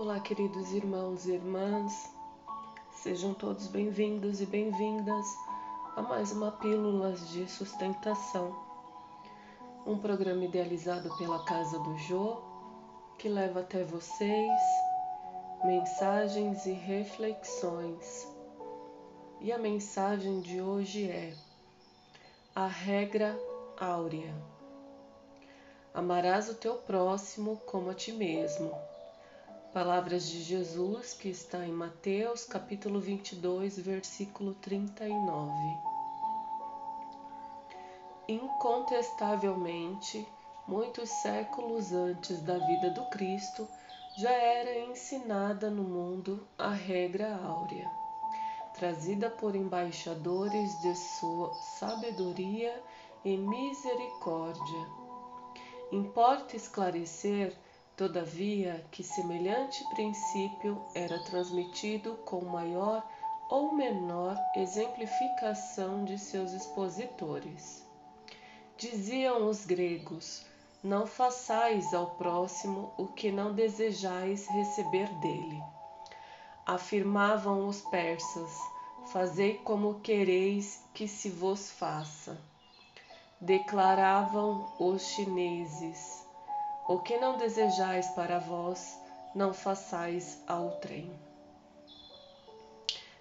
Olá, queridos irmãos e irmãs, sejam todos bem-vindos e bem-vindas a mais uma Pílulas de Sustentação, um programa idealizado pela Casa do Jô que leva até vocês mensagens e reflexões. E a mensagem de hoje é a regra áurea. Amarás o teu próximo como a ti mesmo. Palavras de Jesus que está em Mateus capítulo 22, versículo 39. Incontestavelmente, muitos séculos antes da vida do Cristo, já era ensinada no mundo a regra áurea, trazida por embaixadores de sua sabedoria e misericórdia. Importa esclarecer Todavia, que semelhante princípio era transmitido com maior ou menor exemplificação de seus expositores. Diziam os gregos: Não façais ao próximo o que não desejais receber dele. Afirmavam os persas: Fazei como quereis que se vos faça. Declaravam os chineses: o que não desejais para vós, não façais ao trem.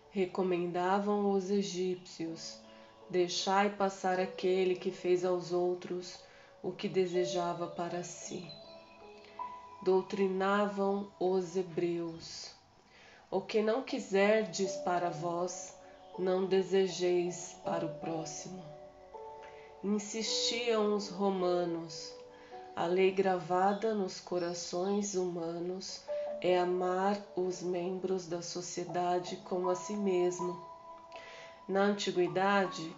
Recomendavam os egípcios: Deixai passar aquele que fez aos outros o que desejava para si. Doutrinavam os hebreus: O que não quiserdes para vós, não desejeis para o próximo. Insistiam os romanos: a lei gravada nos corações humanos é amar os membros da sociedade como a si mesmo. Na antiguidade,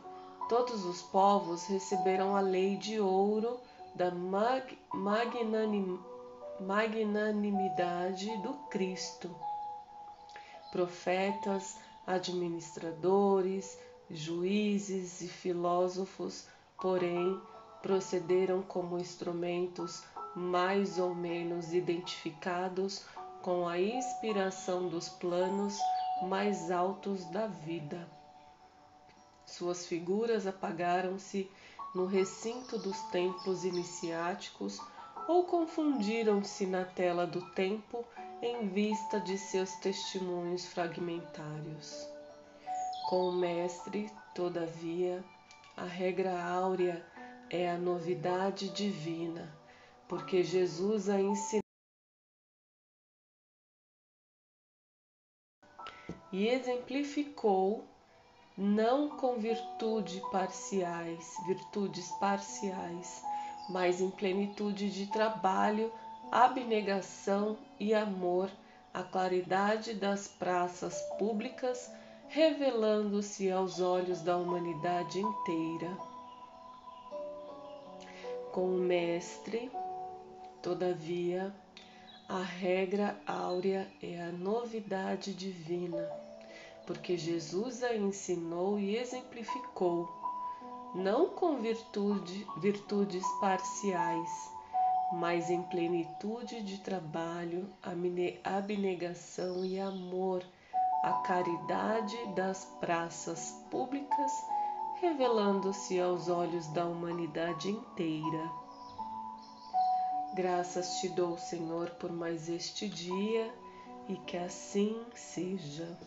todos os povos receberam a lei de ouro da mag magnanim magnanimidade do Cristo. Profetas, administradores, juízes e filósofos, porém, procederam como instrumentos mais ou menos identificados com a inspiração dos planos mais altos da vida. Suas figuras apagaram-se no recinto dos templos iniciáticos ou confundiram-se na tela do tempo em vista de seus testemunhos fragmentários. Com o Mestre, todavia, a regra áurea é a novidade divina, porque Jesus a ensinou. E exemplificou não com virtude parciais, virtudes parciais, mas em plenitude de trabalho, abnegação e amor, a claridade das praças públicas, revelando-se aos olhos da humanidade inteira com o Mestre, todavia, a regra áurea é a novidade divina, porque Jesus a ensinou e exemplificou, não com virtude, virtudes parciais, mas em plenitude de trabalho, abnegação e amor, a caridade das praças públicas revelando-se aos olhos da humanidade inteira. Graças te dou, Senhor, por mais este dia e que assim seja.